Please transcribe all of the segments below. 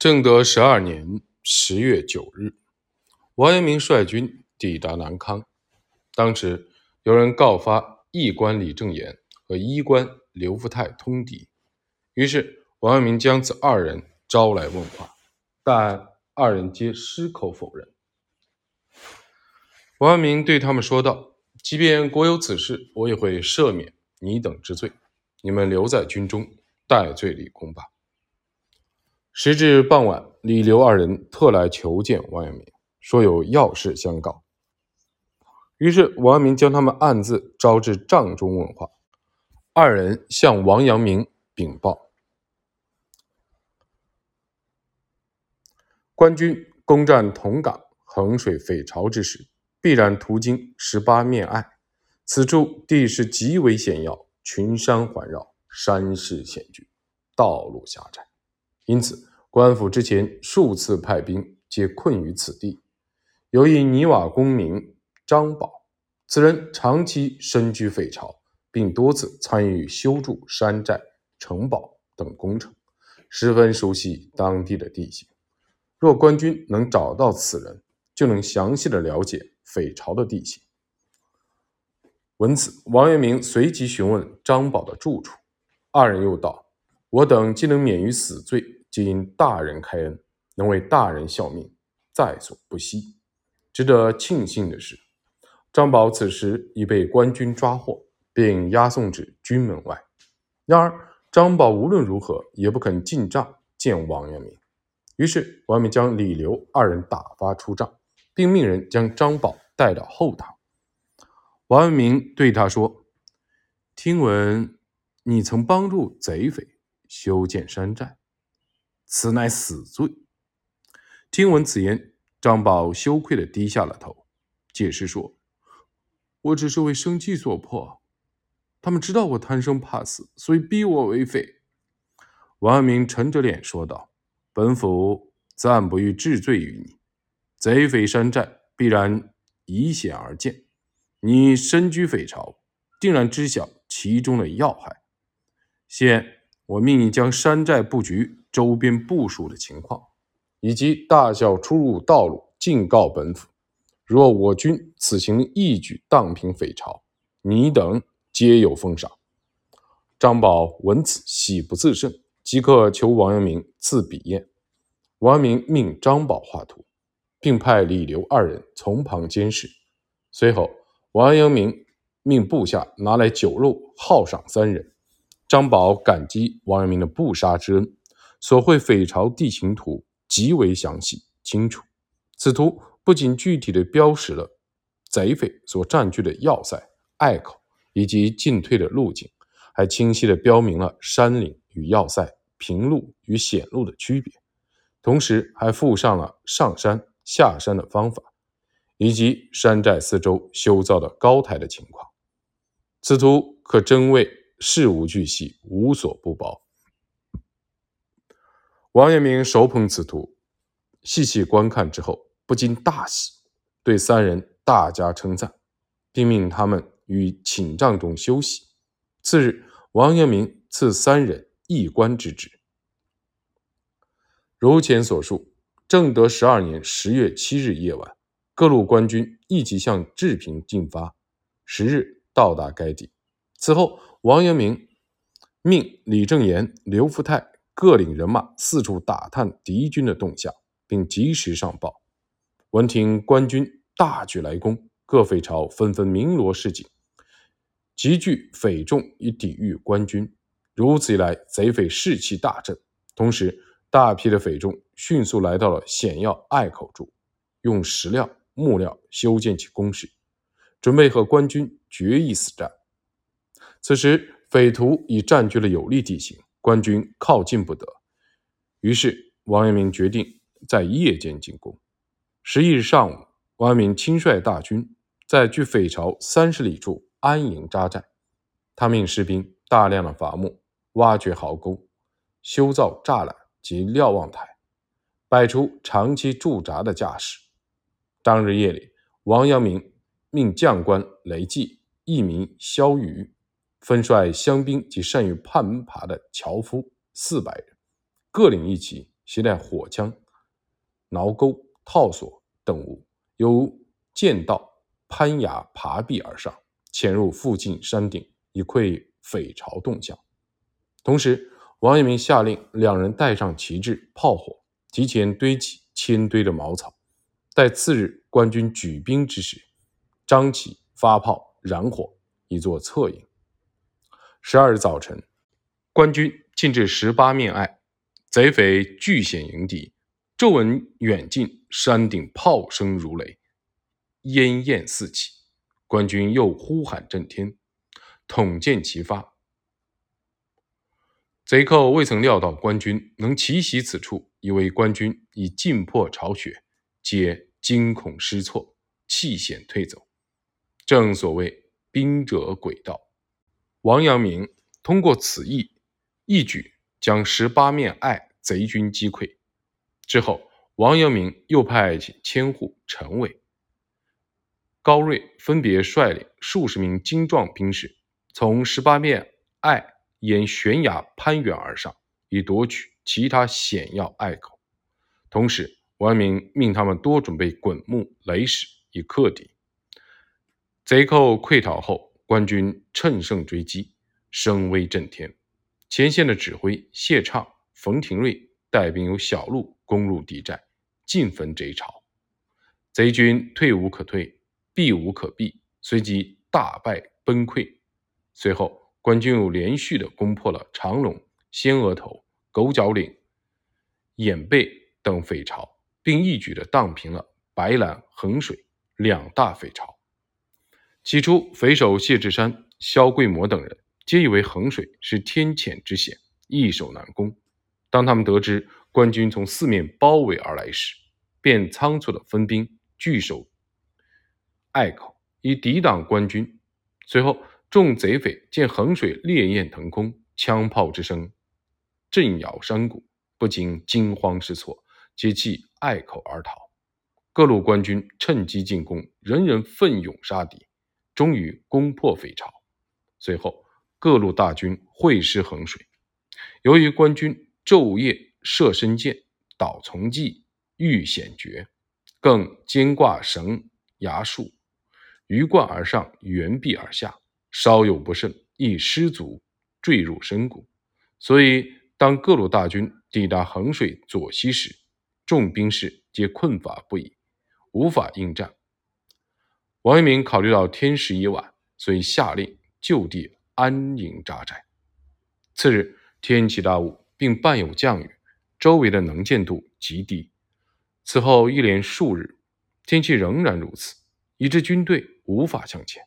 正德十二年十月九日，王阳明率军抵达南康。当时有人告发驿官李正言和医官刘福泰通敌，于是王阳明将此二人招来问话，但二人皆矢口否认。王阳明对他们说道：“即便国有此事，我也会赦免你等之罪，你们留在军中戴罪立功吧。”时至傍晚，李刘二人特来求见王阳明，说有要事相告。于是王阳明将他们暗自招至帐中问话。二人向王阳明禀报：官军攻占同港、衡水、匪巢之时，必然途经十八面隘。此处地势极为险要，群山环绕，山势险峻，道路狭窄。因此，官府之前数次派兵，皆困于此地。有一泥瓦公民张宝，此人长期身居匪巢，并多次参与修筑山寨、城堡等工程，十分熟悉当地的地形。若官军能找到此人，就能详细的了解匪巢的地形。闻此，王阳明随即询问张宝的住处。二人又道：“我等既能免于死罪。”皆因大人开恩，能为大人效命，在所不惜。值得庆幸的是，张宝此时已被官军抓获，并押送至军门外。然而，张宝无论如何也不肯进帐见王阳明。于是，王阳明将李刘二人打发出帐，并命人将张宝带到后堂。王阳明对他说：“听闻你曾帮助贼匪修建山寨。”此乃死罪。听闻此言，张宝羞愧的低下了头，解释说：“我只是为生计所迫，他们知道我贪生怕死，所以逼我为匪。”王阳明沉着脸说道：“本府暂不欲治罪于你。贼匪山寨必然以险而见，你身居匪巢，定然知晓其中的要害。现我命你将山寨布局。”周边部署的情况，以及大小出入道路，尽告本府。若我军此行一举荡平匪巢，你等皆有封赏。张宝闻此，喜不自胜，即刻求王阳明赐笔砚。王阳明命张宝画图，并派李刘二人从旁监视。随后，王阳明命部下拿来酒肉犒赏三人。张宝感激王阳明的不杀之恩。所绘匪巢地形图极为详细清楚，此图不仅具体的标识了贼匪所占据的要塞、隘口以及进退的路径，还清晰的标明了山岭与要塞、平路与险路的区别，同时还附上了上山下山的方法，以及山寨四周修造的高台的情况。此图可真谓事无巨细，无所不包。王阳明手捧此图，细细观看之后，不禁大喜，对三人大加称赞，并命他们于寝帐中休息。次日，王阳明赐三人一官之职。如前所述，正德十二年十月七日夜晚，各路官军一起向治平进发，十日到达该地。此后，王阳明命李正言、刘福泰。各领人马四处打探敌军的动向，并及时上报。闻听官军大举来攻，各匪巢纷纷鸣锣示警，集聚匪众以抵御官军。如此一来，贼匪士气大振。同时，大批的匪众迅速来到了险要隘口处，用石料、木料修建起工事，准备和官军决一死战。此时，匪徒已占据了有利地形。官军靠近不得，于是王阳明决定在夜间进攻。十一日上午，王阳明亲率大军在距匪巢三十里处安营扎寨。他命士兵大量的伐木、挖掘壕沟、修造栅栏及瞭望台，摆出长期驻扎的架势。当日夜里，王阳明命将官雷季、义民萧瑜。分率乡兵及善于攀爬的樵夫四百人，各领一旗，携带火枪、挠钩、套索等物，由剑道攀崖爬壁而上，潜入附近山顶，以窥匪巢动向。同时，王阳明下令两人带上旗帜、炮火，提前堆起千堆的茅草，待次日官军举兵之时，张旗发炮燃火，以作策应。十二日早晨，官军进至十八面隘，贼匪据险迎敌，骤闻远近山顶炮声如雷。烟焰四起，官军又呼喊震天，统箭齐发。贼寇未曾料到官军能奇袭此处，以为官军已尽破巢穴，皆惊恐失措，弃险退走。正所谓兵者诡道。王阳明通过此役，一举将十八面隘贼军击溃。之后，王阳明又派遣千户、陈伟。高瑞分别率领数十名精壮兵士，从十八面隘沿悬崖攀援而上，以夺取其他险要隘口。同时，王阳明命他们多准备滚木、雷石，以克敌。贼寇溃逃后，官军乘胜追击，声威震天。前线的指挥谢畅、冯廷瑞带兵由小路攻入敌寨，尽焚贼巢。贼军退无可退。避无可避，随即大败崩溃。随后，官军又连续的攻破了长龙、仙额头、狗脚岭、眼背等匪巢，并一举的荡平了白兰、衡水两大匪巢。起初，匪首谢志山、萧桂模等人皆以为衡水是天堑之险，易守难攻。当他们得知官军从四面包围而来时，便仓促的分兵据守。隘口以抵挡官军。随后，众贼匪见衡水烈焰腾空，枪炮之声震摇山谷，不禁惊慌失措，皆弃隘口而逃。各路官军趁机进攻，人人奋勇杀敌，终于攻破匪巢。随后，各路大军会师衡水。由于官军昼夜射深箭，捣丛计，遇险绝，更兼挂绳崖树。鱼贯而上，圆壁而下，稍有不慎，易失足坠入深谷。所以，当各路大军抵达衡水左西时，众兵士皆困乏不已，无法应战。王阳明考虑到天时已晚，所以下令就地安营扎寨。次日天气大雾，并伴有降雨，周围的能见度极低。此后一连数日，天气仍然如此，以致军队。无法向前，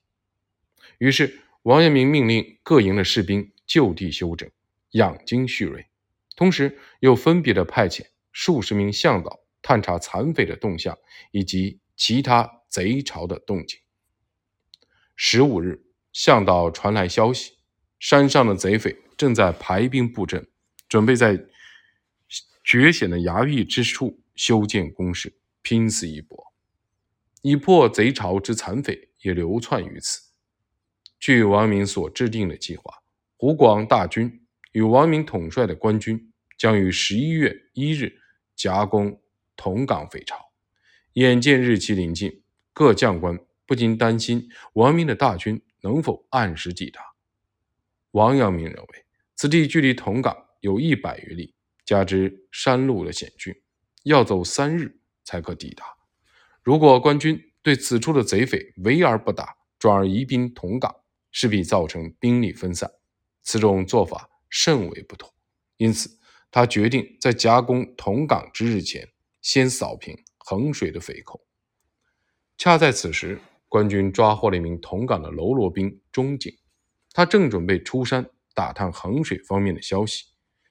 于是王阳明命令各营的士兵就地休整，养精蓄锐，同时又分别的派遣数十名向导探查残匪的动向以及其他贼巢的动静。十五日，向导传来消息，山上的贼匪正在排兵布阵，准备在绝险的崖壁之处修建工事，拼死一搏，以破贼巢之残匪。也流窜于此。据王明所制定的计划，湖广大军与王明统帅的官军将于十一月一日夹攻同港匪巢。眼见日期临近，各将官不禁担心王明的大军能否按时抵达。王阳明认为，此地距离同港有一百余里，加之山路的险峻，要走三日才可抵达。如果官军对此处的贼匪围而不打，转而移兵同港，势必造成兵力分散。此种做法甚为不妥，因此他决定在夹攻同港之日前，先扫平衡水的匪寇。恰在此时，官军抓获了一名同港的喽啰兵钟景，他正准备出山打探衡水方面的消息。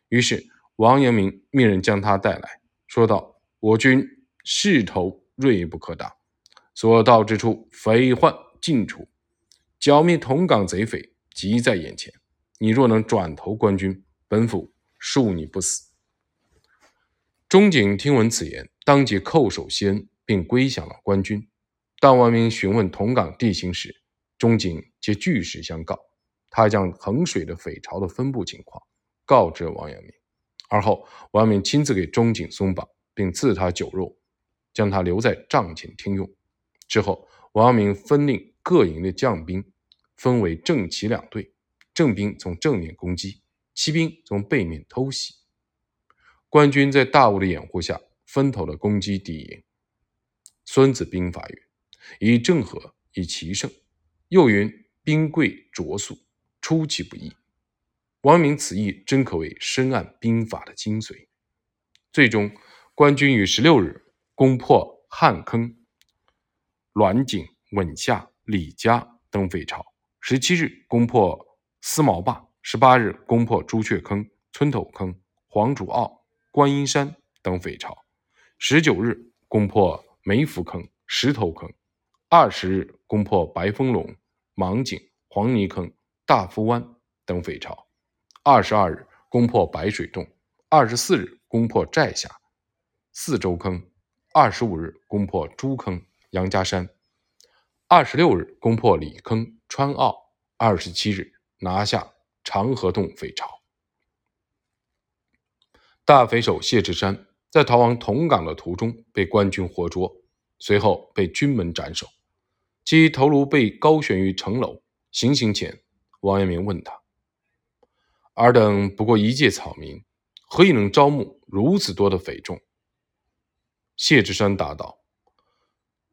于是王阳明命人将他带来，说道：“我军势头锐不可挡。”所到之处，匪患尽除，剿灭同港贼匪即在眼前。你若能转投官军，本府恕你不死。钟景听闻此言，当即叩首谢恩，并归降了官军。当王明询问同港地形时，钟景皆据实相告。他将衡水的匪巢的分布情况告知王阳明，而后王阳明亲自给钟景松绑，并赐他酒肉，将他留在帐前听用。之后，王阳明分令各营的将兵分为正骑两队，正兵从正面攻击，骑兵从背面偷袭。官军在大雾的掩护下，分头的攻击敌营。《孙子兵法》曰：“以正和，以奇胜。”又云：“兵贵卓速，出其不意。”王明此意真可谓深谙兵法的精髓。最终，官军于十六日攻破汉坑、栾井、稳下、李家登匪巢；十七日攻破思茅坝；十八日攻破朱雀坑、村头坑、黄竹坳。观音山等匪巢，十九日攻破梅福坑、石头坑，二十日攻破白峰垄、芒井、黄泥坑、大夫湾等匪巢，二十二日攻破白水洞，二十四日攻破寨下、四周坑，二十五日攻破朱坑、杨家山，二十六日攻破李坑、川坳，二十七日拿下长河洞匪巢。大匪首谢志山在逃往同港的途中被官军活捉，随后被军门斩首，其头颅被高悬于城楼。行刑前，王阳明问他：“尔等不过一介草民，何以能招募如此多的匪众？”谢志山答道：“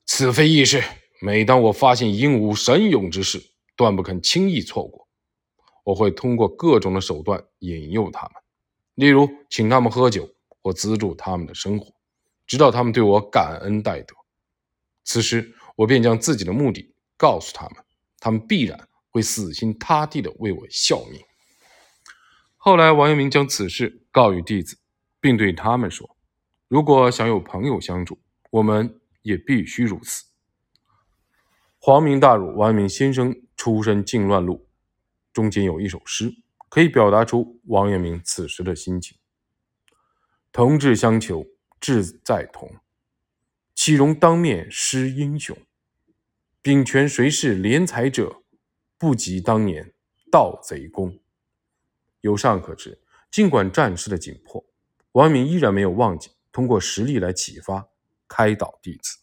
此非易事。每当我发现英武神勇之士，断不肯轻易错过。我会通过各种的手段引诱他们。”例如，请他们喝酒或资助他们的生活，直到他们对我感恩戴德。此时，我便将自己的目的告诉他们，他们必然会死心塌地的为我效命。后来，王阳明将此事告与弟子，并对他们说：“如果想有朋友相助，我们也必须如此。”皇明大儒王阳明先生出身靖乱路，中间有一首诗。可以表达出王阳明此时的心情。同志相求，志在同，岂容当面失英雄？秉权谁是廉才者？不及当年盗贼功。由上可知，尽管战事的紧迫，王明依然没有忘记通过实力来启发、开导弟子。